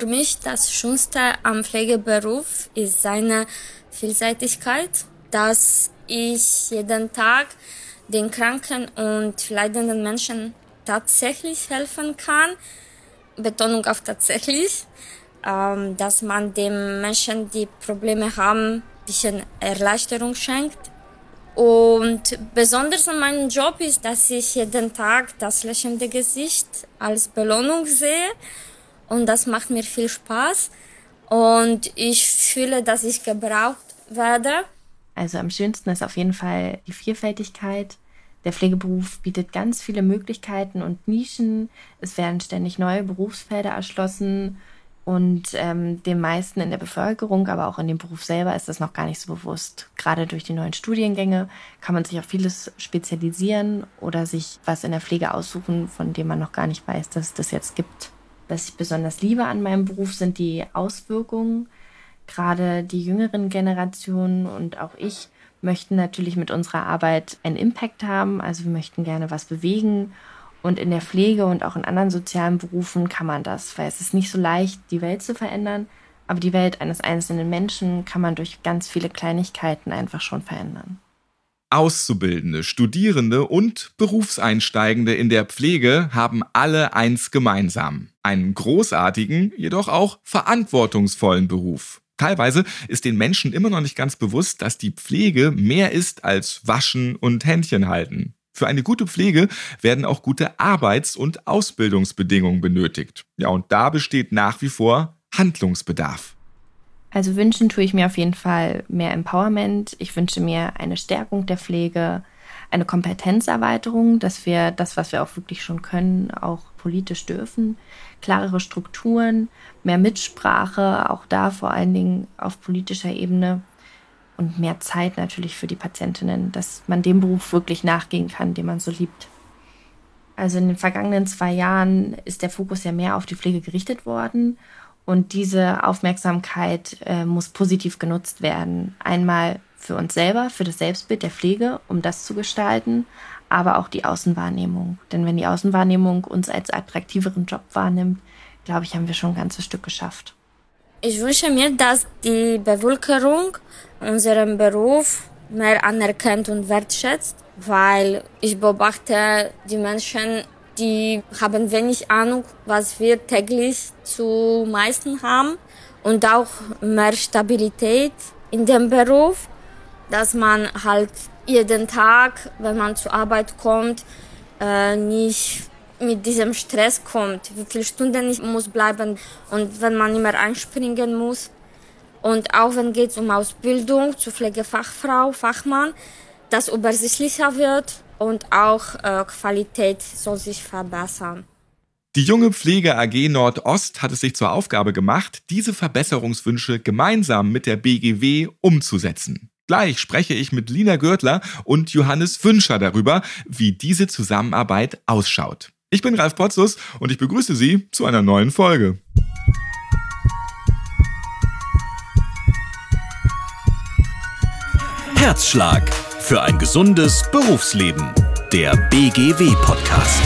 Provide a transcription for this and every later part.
für mich das Schönste am Pflegeberuf ist seine Vielseitigkeit, dass ich jeden Tag den kranken und leidenden Menschen tatsächlich helfen kann. Betonung auf tatsächlich, ähm, dass man den Menschen, die Probleme haben, ein bisschen Erleichterung schenkt. Und besonders an meinem Job ist, dass ich jeden Tag das lächelnde Gesicht als Belohnung sehe. Und das macht mir viel Spaß. Und ich fühle, dass ich gebraucht werde. Also am schönsten ist auf jeden Fall die Vielfältigkeit. Der Pflegeberuf bietet ganz viele Möglichkeiten und Nischen. Es werden ständig neue Berufsfelder erschlossen. Und ähm, den meisten in der Bevölkerung, aber auch in dem Beruf selber ist das noch gar nicht so bewusst. Gerade durch die neuen Studiengänge kann man sich auf vieles spezialisieren oder sich was in der Pflege aussuchen, von dem man noch gar nicht weiß, dass es das jetzt gibt. Was ich besonders liebe an meinem Beruf sind die Auswirkungen. Gerade die jüngeren Generationen und auch ich möchten natürlich mit unserer Arbeit einen Impact haben. Also wir möchten gerne was bewegen. Und in der Pflege und auch in anderen sozialen Berufen kann man das, weil es ist nicht so leicht, die Welt zu verändern. Aber die Welt eines einzelnen Menschen kann man durch ganz viele Kleinigkeiten einfach schon verändern. Auszubildende, Studierende und Berufseinsteigende in der Pflege haben alle eins gemeinsam. Einen großartigen, jedoch auch verantwortungsvollen Beruf. Teilweise ist den Menschen immer noch nicht ganz bewusst, dass die Pflege mehr ist als Waschen und Händchen halten. Für eine gute Pflege werden auch gute Arbeits- und Ausbildungsbedingungen benötigt. Ja, und da besteht nach wie vor Handlungsbedarf. Also wünschen tue ich mir auf jeden Fall mehr Empowerment. Ich wünsche mir eine Stärkung der Pflege, eine Kompetenzerweiterung, dass wir das, was wir auch wirklich schon können, auch politisch dürfen, klarere Strukturen, mehr Mitsprache, auch da vor allen Dingen auf politischer Ebene und mehr Zeit natürlich für die Patientinnen, dass man dem Beruf wirklich nachgehen kann, den man so liebt. Also in den vergangenen zwei Jahren ist der Fokus ja mehr auf die Pflege gerichtet worden und diese Aufmerksamkeit äh, muss positiv genutzt werden. Einmal für uns selber, für das Selbstbild der Pflege, um das zu gestalten, aber auch die Außenwahrnehmung. Denn wenn die Außenwahrnehmung uns als attraktiveren Job wahrnimmt, glaube ich, haben wir schon ein ganzes Stück geschafft. Ich wünsche mir, dass die Bevölkerung unseren Beruf mehr anerkennt und wertschätzt, weil ich beobachte die Menschen, die haben wenig Ahnung, was wir täglich zu meisten haben und auch mehr Stabilität in dem Beruf, dass man halt jeden Tag, wenn man zur Arbeit kommt, äh, nicht mit diesem Stress kommt, wie viele Stunden ich muss bleiben und wenn man immer einspringen muss. Und auch wenn es um Ausbildung zur Pflegefachfrau, Fachmann, das übersichtlicher wird und auch äh, Qualität soll sich verbessern. Die junge Pflege AG Nordost hat es sich zur Aufgabe gemacht, diese Verbesserungswünsche gemeinsam mit der BGW umzusetzen. Gleich spreche ich mit Lina Görtler und Johannes Wünscher darüber, wie diese Zusammenarbeit ausschaut. Ich bin Ralf Potzus und ich begrüße Sie zu einer neuen Folge. Herzschlag für ein gesundes Berufsleben. Der BGW-Podcast.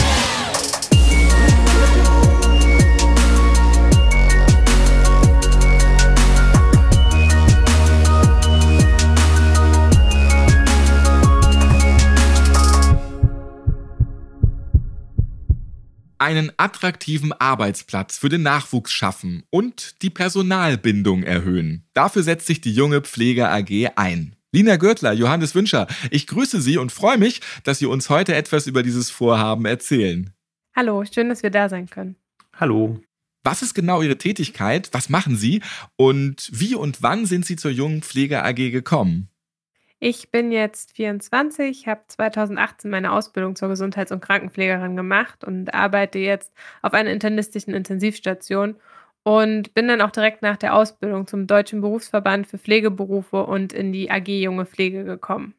einen attraktiven Arbeitsplatz für den Nachwuchs schaffen und die Personalbindung erhöhen. Dafür setzt sich die junge Pflege AG ein. Lina Görtler, Johannes Wünscher, ich grüße Sie und freue mich, dass Sie uns heute etwas über dieses Vorhaben erzählen. Hallo, schön, dass wir da sein können. Hallo. Was ist genau Ihre Tätigkeit? Was machen Sie? Und wie und wann sind Sie zur jungen Pflege AG gekommen? Ich bin jetzt 24, habe 2018 meine Ausbildung zur Gesundheits- und Krankenpflegerin gemacht und arbeite jetzt auf einer internistischen Intensivstation und bin dann auch direkt nach der Ausbildung zum Deutschen Berufsverband für Pflegeberufe und in die AG Junge Pflege gekommen.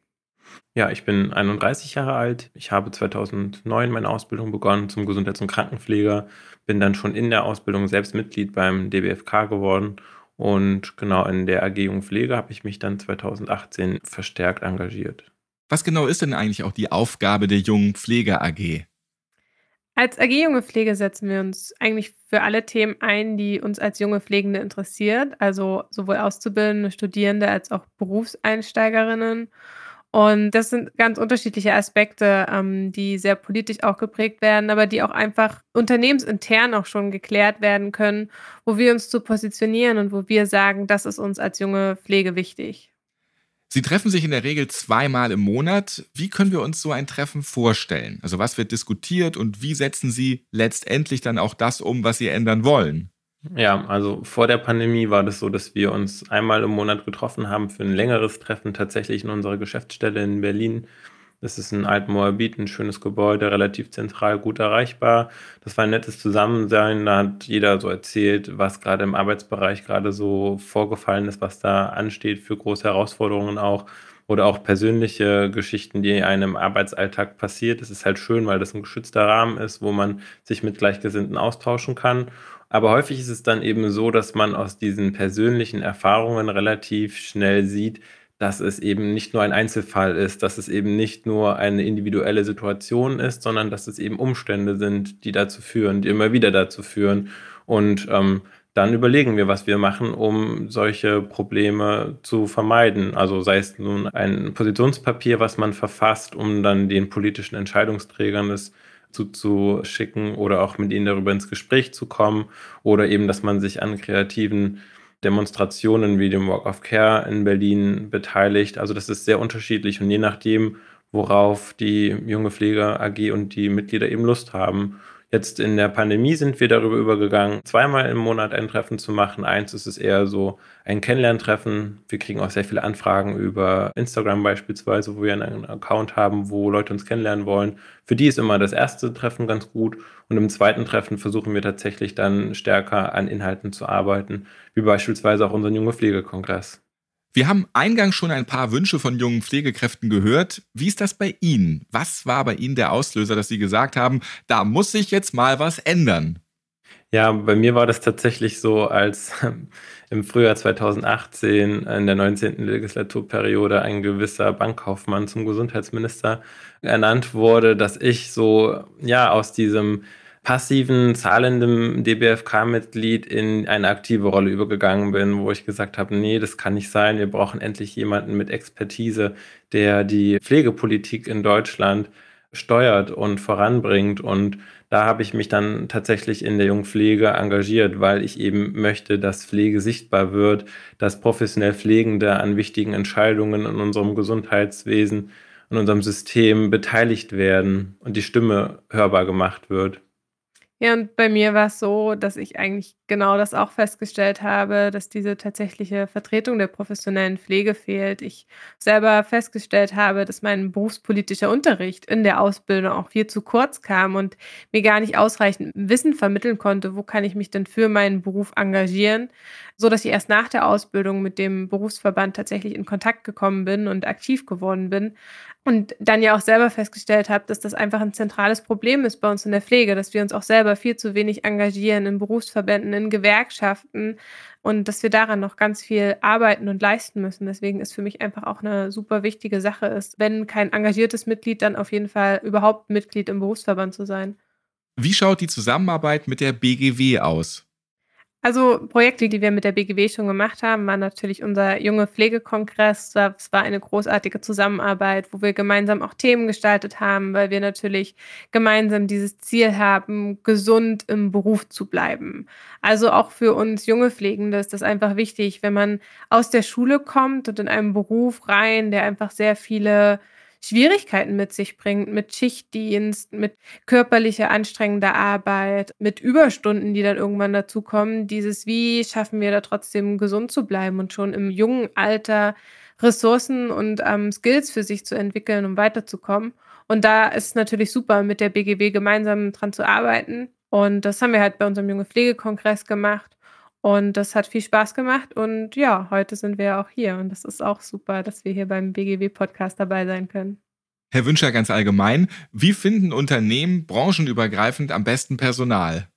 Ja, ich bin 31 Jahre alt. Ich habe 2009 meine Ausbildung begonnen zum Gesundheits- und Krankenpfleger, bin dann schon in der Ausbildung selbst Mitglied beim DBFK geworden und genau in der AG Jungpflege habe ich mich dann 2018 verstärkt engagiert. Was genau ist denn eigentlich auch die Aufgabe der Jungen Pflege AG? Als AG Junge Pflege setzen wir uns eigentlich für alle Themen ein, die uns als junge Pflegende interessiert, also sowohl Auszubildende, Studierende als auch Berufseinsteigerinnen. Und das sind ganz unterschiedliche Aspekte, ähm, die sehr politisch auch geprägt werden, aber die auch einfach unternehmensintern auch schon geklärt werden können, wo wir uns zu positionieren und wo wir sagen, das ist uns als junge Pflege wichtig. Sie treffen sich in der Regel zweimal im Monat. Wie können wir uns so ein Treffen vorstellen? Also was wird diskutiert und wie setzen Sie letztendlich dann auch das um, was Sie ändern wollen? Ja, also vor der Pandemie war das so, dass wir uns einmal im Monat getroffen haben für ein längeres Treffen tatsächlich in unserer Geschäftsstelle in Berlin das ist ein Altmoabit, ein schönes Gebäude, relativ zentral, gut erreichbar. Das war ein nettes Zusammensein. Da hat jeder so erzählt, was gerade im Arbeitsbereich gerade so vorgefallen ist, was da ansteht für große Herausforderungen auch. Oder auch persönliche Geschichten, die einem Arbeitsalltag passiert. Es ist halt schön, weil das ein geschützter Rahmen ist, wo man sich mit Gleichgesinnten austauschen kann. Aber häufig ist es dann eben so, dass man aus diesen persönlichen Erfahrungen relativ schnell sieht, dass es eben nicht nur ein Einzelfall ist, dass es eben nicht nur eine individuelle Situation ist, sondern dass es eben Umstände sind, die dazu führen, die immer wieder dazu führen. Und ähm, dann überlegen wir, was wir machen, um solche Probleme zu vermeiden. Also sei es nun ein Positionspapier, was man verfasst, um dann den politischen Entscheidungsträgern das zuzuschicken oder auch mit ihnen darüber ins Gespräch zu kommen oder eben, dass man sich an kreativen Demonstrationen wie dem Walk of Care in Berlin beteiligt. Also das ist sehr unterschiedlich und je nachdem, worauf die junge Pfleger AG und die Mitglieder eben Lust haben. Jetzt in der Pandemie sind wir darüber übergegangen, zweimal im Monat ein Treffen zu machen. Eins ist es eher so ein Kennenlerntreffen. Wir kriegen auch sehr viele Anfragen über Instagram beispielsweise, wo wir einen Account haben, wo Leute uns kennenlernen wollen. Für die ist immer das erste Treffen ganz gut. Und im zweiten Treffen versuchen wir tatsächlich dann stärker an Inhalten zu arbeiten, wie beispielsweise auch unseren Junge Pflegekongress. Wir haben eingangs schon ein paar Wünsche von jungen Pflegekräften gehört. Wie ist das bei Ihnen? Was war bei Ihnen der Auslöser, dass Sie gesagt haben, da muss sich jetzt mal was ändern? Ja, bei mir war das tatsächlich so, als im Frühjahr 2018 in der 19. Legislaturperiode ein gewisser Bankkaufmann zum Gesundheitsminister ernannt wurde, dass ich so ja aus diesem passiven, zahlenden DBFK-Mitglied in eine aktive Rolle übergegangen bin, wo ich gesagt habe, nee, das kann nicht sein. Wir brauchen endlich jemanden mit Expertise, der die Pflegepolitik in Deutschland steuert und voranbringt. Und da habe ich mich dann tatsächlich in der Jungpflege engagiert, weil ich eben möchte, dass Pflege sichtbar wird, dass professionell Pflegende an wichtigen Entscheidungen in unserem Gesundheitswesen, in unserem System beteiligt werden und die Stimme hörbar gemacht wird. Ja, und bei mir war es so, dass ich eigentlich genau das auch festgestellt habe, dass diese tatsächliche Vertretung der professionellen Pflege fehlt. Ich selber festgestellt habe, dass mein berufspolitischer Unterricht in der Ausbildung auch viel zu kurz kam und mir gar nicht ausreichend Wissen vermitteln konnte, wo kann ich mich denn für meinen Beruf engagieren, so dass ich erst nach der Ausbildung mit dem Berufsverband tatsächlich in Kontakt gekommen bin und aktiv geworden bin. Und dann ja auch selber festgestellt habe, dass das einfach ein zentrales Problem ist bei uns in der Pflege, dass wir uns auch selber viel zu wenig engagieren in Berufsverbänden, in Gewerkschaften und dass wir daran noch ganz viel arbeiten und leisten müssen. Deswegen ist für mich einfach auch eine super wichtige Sache ist, wenn kein engagiertes Mitglied, dann auf jeden Fall überhaupt Mitglied im Berufsverband zu sein. Wie schaut die Zusammenarbeit mit der BGW aus? Also Projekte, die wir mit der BGW schon gemacht haben, waren natürlich unser junge Pflegekongress. Das war eine großartige Zusammenarbeit, wo wir gemeinsam auch Themen gestaltet haben, weil wir natürlich gemeinsam dieses Ziel haben, gesund im Beruf zu bleiben. Also auch für uns junge Pflegende ist das einfach wichtig, wenn man aus der Schule kommt und in einen Beruf rein, der einfach sehr viele Schwierigkeiten mit sich bringt, mit Schichtdienst, mit körperlicher anstrengender Arbeit, mit Überstunden, die dann irgendwann dazukommen. Dieses, wie schaffen wir da trotzdem gesund zu bleiben und schon im jungen Alter Ressourcen und ähm, Skills für sich zu entwickeln, um weiterzukommen. Und da ist es natürlich super, mit der BGW gemeinsam dran zu arbeiten. Und das haben wir halt bei unserem Junge Pflegekongress gemacht. Und das hat viel Spaß gemacht. Und ja, heute sind wir auch hier. Und das ist auch super, dass wir hier beim BGW-Podcast dabei sein können. Herr Wünscher, ganz allgemein, wie finden Unternehmen branchenübergreifend am besten Personal?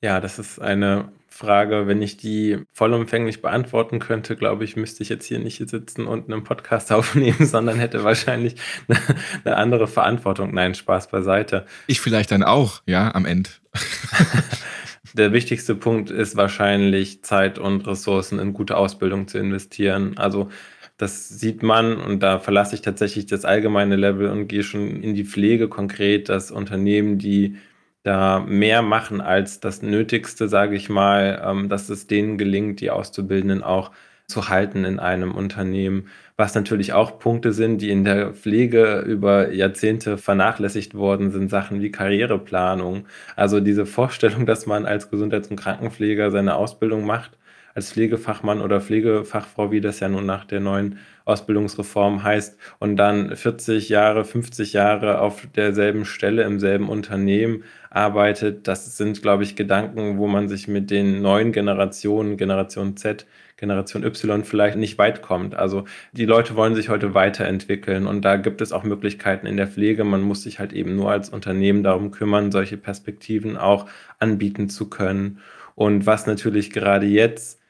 Ja, das ist eine Frage, wenn ich die vollumfänglich beantworten könnte, glaube ich, müsste ich jetzt hier nicht sitzen und einen Podcast aufnehmen, sondern hätte wahrscheinlich eine, eine andere Verantwortung. Nein, Spaß beiseite. Ich vielleicht dann auch, ja, am Ende. Der wichtigste Punkt ist wahrscheinlich Zeit und Ressourcen in gute Ausbildung zu investieren. Also das sieht man und da verlasse ich tatsächlich das allgemeine Level und gehe schon in die Pflege konkret, dass Unternehmen, die da mehr machen als das Nötigste, sage ich mal, ähm, dass es denen gelingt, die Auszubildenden auch zu halten in einem Unternehmen. Was natürlich auch Punkte sind, die in der Pflege über Jahrzehnte vernachlässigt worden sind, Sachen wie Karriereplanung. Also diese Vorstellung, dass man als Gesundheits- und Krankenpfleger seine Ausbildung macht, als Pflegefachmann oder Pflegefachfrau, wie das ja nun nach der neuen Ausbildungsreform heißt, und dann 40 Jahre, 50 Jahre auf derselben Stelle im selben Unternehmen arbeitet. Das sind, glaube ich, Gedanken, wo man sich mit den neuen Generationen, Generation Z, Generation Y vielleicht nicht weit kommt. Also die Leute wollen sich heute weiterentwickeln und da gibt es auch Möglichkeiten in der Pflege. Man muss sich halt eben nur als Unternehmen darum kümmern, solche Perspektiven auch anbieten zu können. Und was natürlich gerade jetzt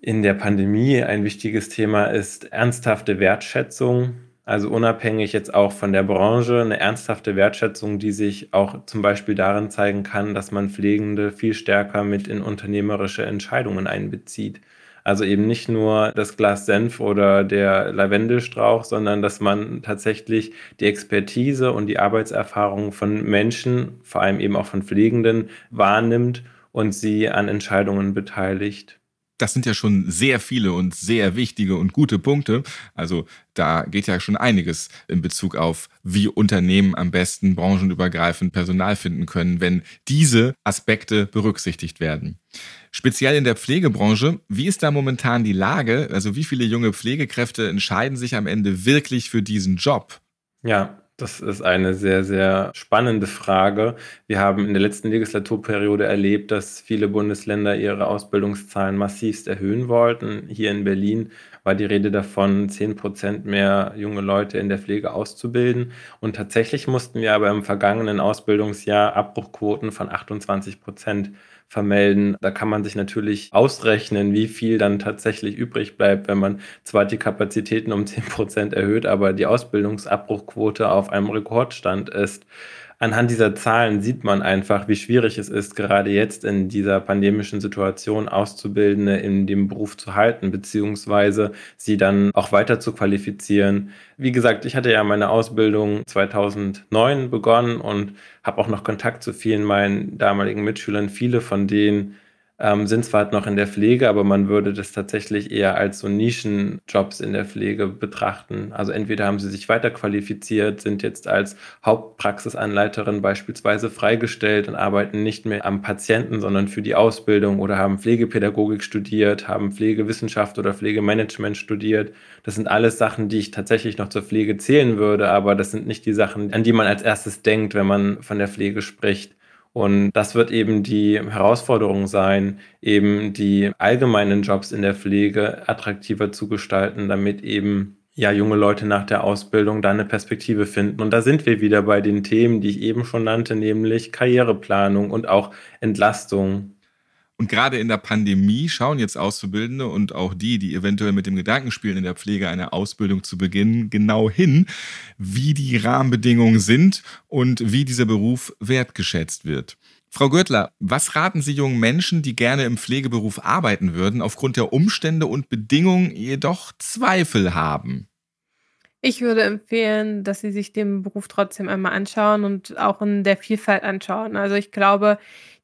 in der Pandemie ein wichtiges Thema ist ernsthafte Wertschätzung. Also unabhängig jetzt auch von der Branche, eine ernsthafte Wertschätzung, die sich auch zum Beispiel darin zeigen kann, dass man Pflegende viel stärker mit in unternehmerische Entscheidungen einbezieht. Also eben nicht nur das Glas Senf oder der Lavendelstrauch, sondern dass man tatsächlich die Expertise und die Arbeitserfahrung von Menschen, vor allem eben auch von Pflegenden, wahrnimmt und sie an Entscheidungen beteiligt das sind ja schon sehr viele und sehr wichtige und gute Punkte. Also da geht ja schon einiges in Bezug auf, wie Unternehmen am besten branchenübergreifend Personal finden können, wenn diese Aspekte berücksichtigt werden. Speziell in der Pflegebranche, wie ist da momentan die Lage? Also wie viele junge Pflegekräfte entscheiden sich am Ende wirklich für diesen Job? Ja, das ist eine sehr, sehr spannende Frage. Wir haben in der letzten Legislaturperiode erlebt, dass viele Bundesländer ihre Ausbildungszahlen massivst erhöhen wollten. Hier in Berlin war die Rede davon, 10 Prozent mehr junge Leute in der Pflege auszubilden. Und tatsächlich mussten wir aber im vergangenen Ausbildungsjahr Abbruchquoten von 28 Prozent vermelden. Da kann man sich natürlich ausrechnen, wie viel dann tatsächlich übrig bleibt, wenn man zwar die Kapazitäten um 10 Prozent erhöht, aber die Ausbildungsabbruchquote auf einem Rekordstand ist anhand dieser Zahlen sieht man einfach, wie schwierig es ist, gerade jetzt in dieser pandemischen Situation Auszubildende in dem Beruf zu halten, beziehungsweise sie dann auch weiter zu qualifizieren. Wie gesagt, ich hatte ja meine Ausbildung 2009 begonnen und habe auch noch Kontakt zu vielen meinen damaligen Mitschülern. Viele von denen ähm, sind zwar noch in der Pflege, aber man würde das tatsächlich eher als so Nischenjobs in der Pflege betrachten. Also entweder haben sie sich weiterqualifiziert, sind jetzt als Hauptpraxisanleiterin beispielsweise freigestellt und arbeiten nicht mehr am Patienten, sondern für die Ausbildung oder haben Pflegepädagogik studiert, haben Pflegewissenschaft oder Pflegemanagement studiert. Das sind alles Sachen, die ich tatsächlich noch zur Pflege zählen würde, aber das sind nicht die Sachen, an die man als erstes denkt, wenn man von der Pflege spricht. Und das wird eben die Herausforderung sein, eben die allgemeinen Jobs in der Pflege attraktiver zu gestalten, damit eben ja junge Leute nach der Ausbildung da eine Perspektive finden. Und da sind wir wieder bei den Themen, die ich eben schon nannte, nämlich Karriereplanung und auch Entlastung. Und gerade in der Pandemie schauen jetzt Auszubildende und auch die, die eventuell mit dem Gedanken spielen, in der Pflege eine Ausbildung zu beginnen, genau hin, wie die Rahmenbedingungen sind und wie dieser Beruf wertgeschätzt wird. Frau Görtler, was raten Sie jungen Menschen, die gerne im Pflegeberuf arbeiten würden, aufgrund der Umstände und Bedingungen jedoch Zweifel haben? Ich würde empfehlen, dass Sie sich den Beruf trotzdem einmal anschauen und auch in der Vielfalt anschauen. Also ich glaube,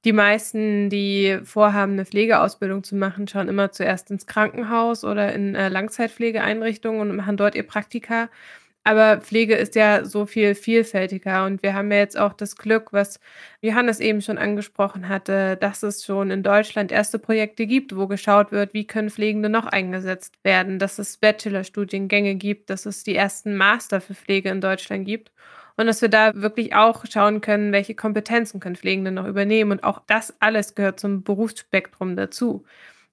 die meisten, die vorhaben, eine Pflegeausbildung zu machen, schauen immer zuerst ins Krankenhaus oder in äh, Langzeitpflegeeinrichtungen und machen dort ihr Praktika. Aber Pflege ist ja so viel vielfältiger und wir haben ja jetzt auch das Glück, was Johannes eben schon angesprochen hatte, dass es schon in Deutschland erste Projekte gibt, wo geschaut wird, wie können Pflegende noch eingesetzt werden, dass es Bachelorstudiengänge gibt, dass es die ersten Master für Pflege in Deutschland gibt und dass wir da wirklich auch schauen können, welche Kompetenzen können Pflegende noch übernehmen. Und auch das alles gehört zum Berufsspektrum dazu.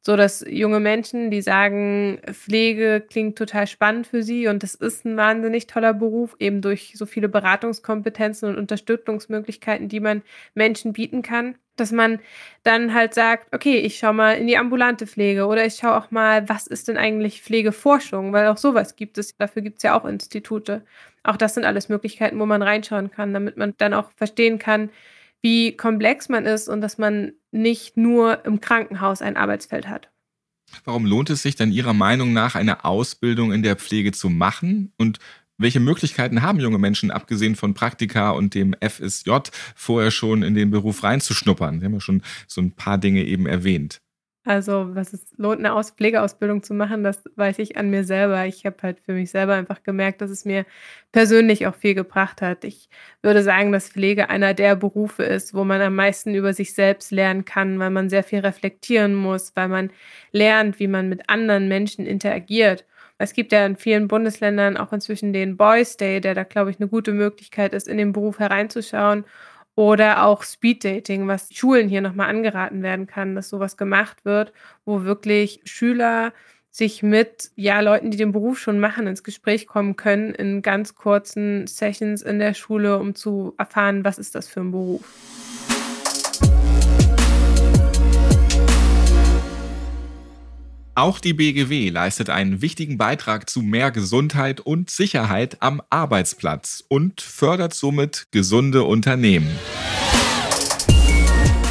So dass junge Menschen, die sagen, Pflege klingt total spannend für sie und das ist ein wahnsinnig toller Beruf, eben durch so viele Beratungskompetenzen und Unterstützungsmöglichkeiten, die man Menschen bieten kann, dass man dann halt sagt, okay, ich schaue mal in die ambulante Pflege oder ich schaue auch mal, was ist denn eigentlich Pflegeforschung, weil auch sowas gibt es, dafür gibt es ja auch Institute. Auch das sind alles Möglichkeiten, wo man reinschauen kann, damit man dann auch verstehen kann, wie komplex man ist und dass man nicht nur im Krankenhaus ein Arbeitsfeld hat. Warum lohnt es sich dann Ihrer Meinung nach, eine Ausbildung in der Pflege zu machen? Und welche Möglichkeiten haben junge Menschen, abgesehen von Praktika und dem FSJ, vorher schon in den Beruf reinzuschnuppern? Sie haben ja schon so ein paar Dinge eben erwähnt. Also, was es lohnt, eine Aus Pflegeausbildung zu machen, das weiß ich an mir selber. Ich habe halt für mich selber einfach gemerkt, dass es mir persönlich auch viel gebracht hat. Ich würde sagen, dass Pflege einer der Berufe ist, wo man am meisten über sich selbst lernen kann, weil man sehr viel reflektieren muss, weil man lernt, wie man mit anderen Menschen interagiert. Es gibt ja in vielen Bundesländern auch inzwischen den Boys Day, der da, glaube ich, eine gute Möglichkeit ist, in den Beruf hereinzuschauen. Oder auch Speeddating, was Schulen hier nochmal angeraten werden kann, dass sowas gemacht wird, wo wirklich Schüler sich mit ja, Leuten, die den Beruf schon machen, ins Gespräch kommen können in ganz kurzen Sessions in der Schule, um zu erfahren, was ist das für ein Beruf. Auch die BGW leistet einen wichtigen Beitrag zu mehr Gesundheit und Sicherheit am Arbeitsplatz und fördert somit gesunde Unternehmen.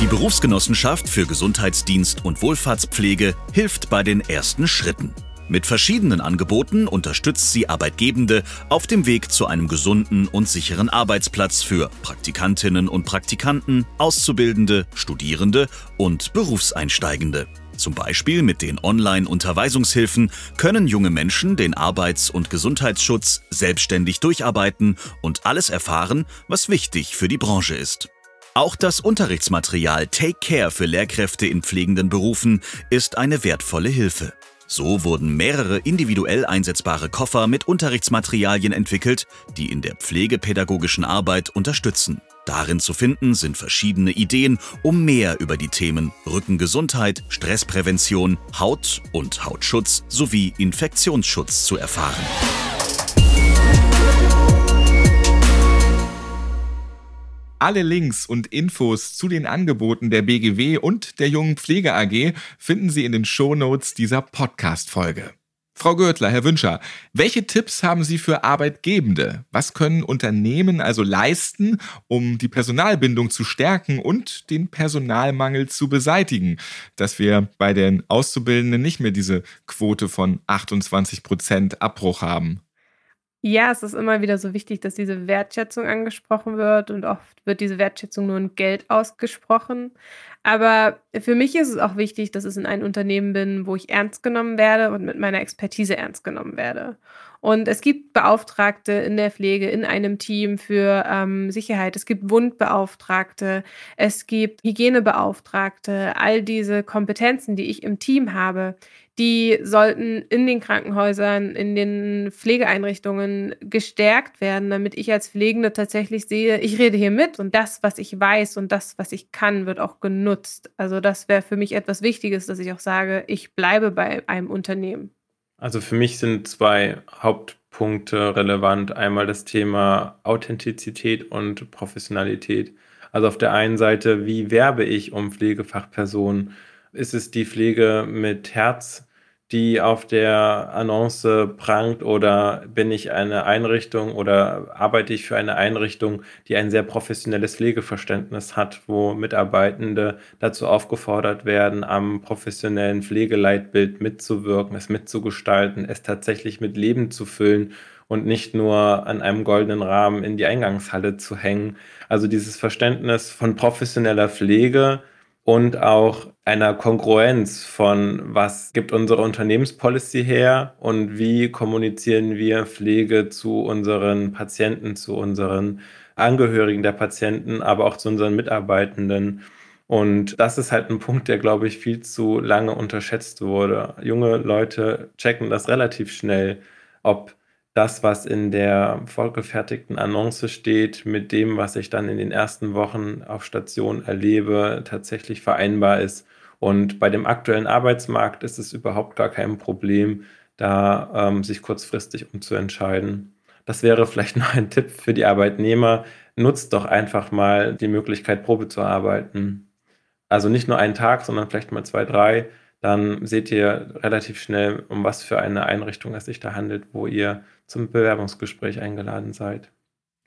Die Berufsgenossenschaft für Gesundheitsdienst und Wohlfahrtspflege hilft bei den ersten Schritten. Mit verschiedenen Angeboten unterstützt sie Arbeitgebende auf dem Weg zu einem gesunden und sicheren Arbeitsplatz für Praktikantinnen und Praktikanten, Auszubildende, Studierende und Berufseinsteigende. Zum Beispiel mit den Online-Unterweisungshilfen können junge Menschen den Arbeits- und Gesundheitsschutz selbstständig durcharbeiten und alles erfahren, was wichtig für die Branche ist. Auch das Unterrichtsmaterial Take Care für Lehrkräfte in pflegenden Berufen ist eine wertvolle Hilfe. So wurden mehrere individuell einsetzbare Koffer mit Unterrichtsmaterialien entwickelt, die in der pflegepädagogischen Arbeit unterstützen. Darin zu finden sind verschiedene Ideen, um mehr über die Themen Rückengesundheit, Stressprävention, Haut- und Hautschutz sowie Infektionsschutz zu erfahren. Alle Links und Infos zu den Angeboten der BGW und der Jungen Pflege AG finden Sie in den Shownotes dieser Podcast-Folge. Frau Görtler, Herr Wünscher, welche Tipps haben Sie für Arbeitgebende? Was können Unternehmen also leisten, um die Personalbindung zu stärken und den Personalmangel zu beseitigen, dass wir bei den Auszubildenden nicht mehr diese Quote von 28 Prozent Abbruch haben? Ja, es ist immer wieder so wichtig, dass diese Wertschätzung angesprochen wird und oft wird diese Wertschätzung nur in Geld ausgesprochen. Aber für mich ist es auch wichtig, dass ich in einem Unternehmen bin, wo ich ernst genommen werde und mit meiner Expertise ernst genommen werde. Und es gibt Beauftragte in der Pflege, in einem Team für ähm, Sicherheit. Es gibt Wundbeauftragte, es gibt Hygienebeauftragte. All diese Kompetenzen, die ich im Team habe, die sollten in den Krankenhäusern, in den Pflegeeinrichtungen gestärkt werden, damit ich als Pflegende tatsächlich sehe, ich rede hier mit und das, was ich weiß und das, was ich kann, wird auch genutzt. Also das wäre für mich etwas Wichtiges, dass ich auch sage, ich bleibe bei einem Unternehmen. Also für mich sind zwei Hauptpunkte relevant. Einmal das Thema Authentizität und Professionalität. Also auf der einen Seite, wie werbe ich um Pflegefachpersonen? Ist es die Pflege mit Herz? Die auf der Annonce prangt oder bin ich eine Einrichtung oder arbeite ich für eine Einrichtung, die ein sehr professionelles Pflegeverständnis hat, wo Mitarbeitende dazu aufgefordert werden, am professionellen Pflegeleitbild mitzuwirken, es mitzugestalten, es tatsächlich mit Leben zu füllen und nicht nur an einem goldenen Rahmen in die Eingangshalle zu hängen. Also dieses Verständnis von professioneller Pflege, und auch einer Kongruenz von, was gibt unsere Unternehmenspolicy her und wie kommunizieren wir Pflege zu unseren Patienten, zu unseren Angehörigen der Patienten, aber auch zu unseren Mitarbeitenden. Und das ist halt ein Punkt, der, glaube ich, viel zu lange unterschätzt wurde. Junge Leute checken das relativ schnell, ob das, was in der vorgefertigten Annonce steht, mit dem, was ich dann in den ersten Wochen auf Station erlebe, tatsächlich vereinbar ist. Und bei dem aktuellen Arbeitsmarkt ist es überhaupt gar kein Problem, da ähm, sich kurzfristig umzuentscheiden. Das wäre vielleicht noch ein Tipp für die Arbeitnehmer. Nutzt doch einfach mal die Möglichkeit, Probe zu arbeiten. Also nicht nur einen Tag, sondern vielleicht mal zwei, drei. Dann seht ihr relativ schnell, um was für eine Einrichtung es sich da handelt, wo ihr zum Bewerbungsgespräch eingeladen seid.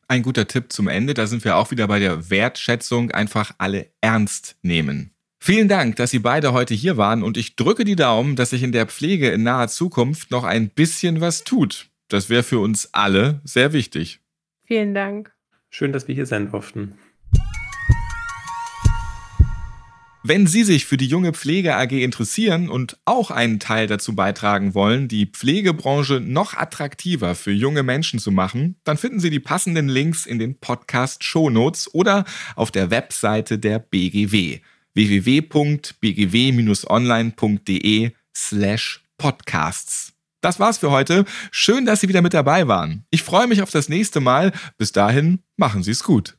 Ein guter Tipp zum Ende, da sind wir auch wieder bei der Wertschätzung, einfach alle ernst nehmen. Vielen Dank, dass Sie beide heute hier waren und ich drücke die Daumen, dass sich in der Pflege in naher Zukunft noch ein bisschen was tut. Das wäre für uns alle sehr wichtig. Vielen Dank. Schön, dass wir hier sein durften. Wenn Sie sich für die junge Pflege AG interessieren und auch einen Teil dazu beitragen wollen, die Pflegebranche noch attraktiver für junge Menschen zu machen, dann finden Sie die passenden Links in den Podcast Shownotes oder auf der Webseite der BGW www.bgw-online.de slash podcasts. Das war's für heute. Schön, dass Sie wieder mit dabei waren. Ich freue mich auf das nächste Mal. Bis dahin, machen Sie es gut.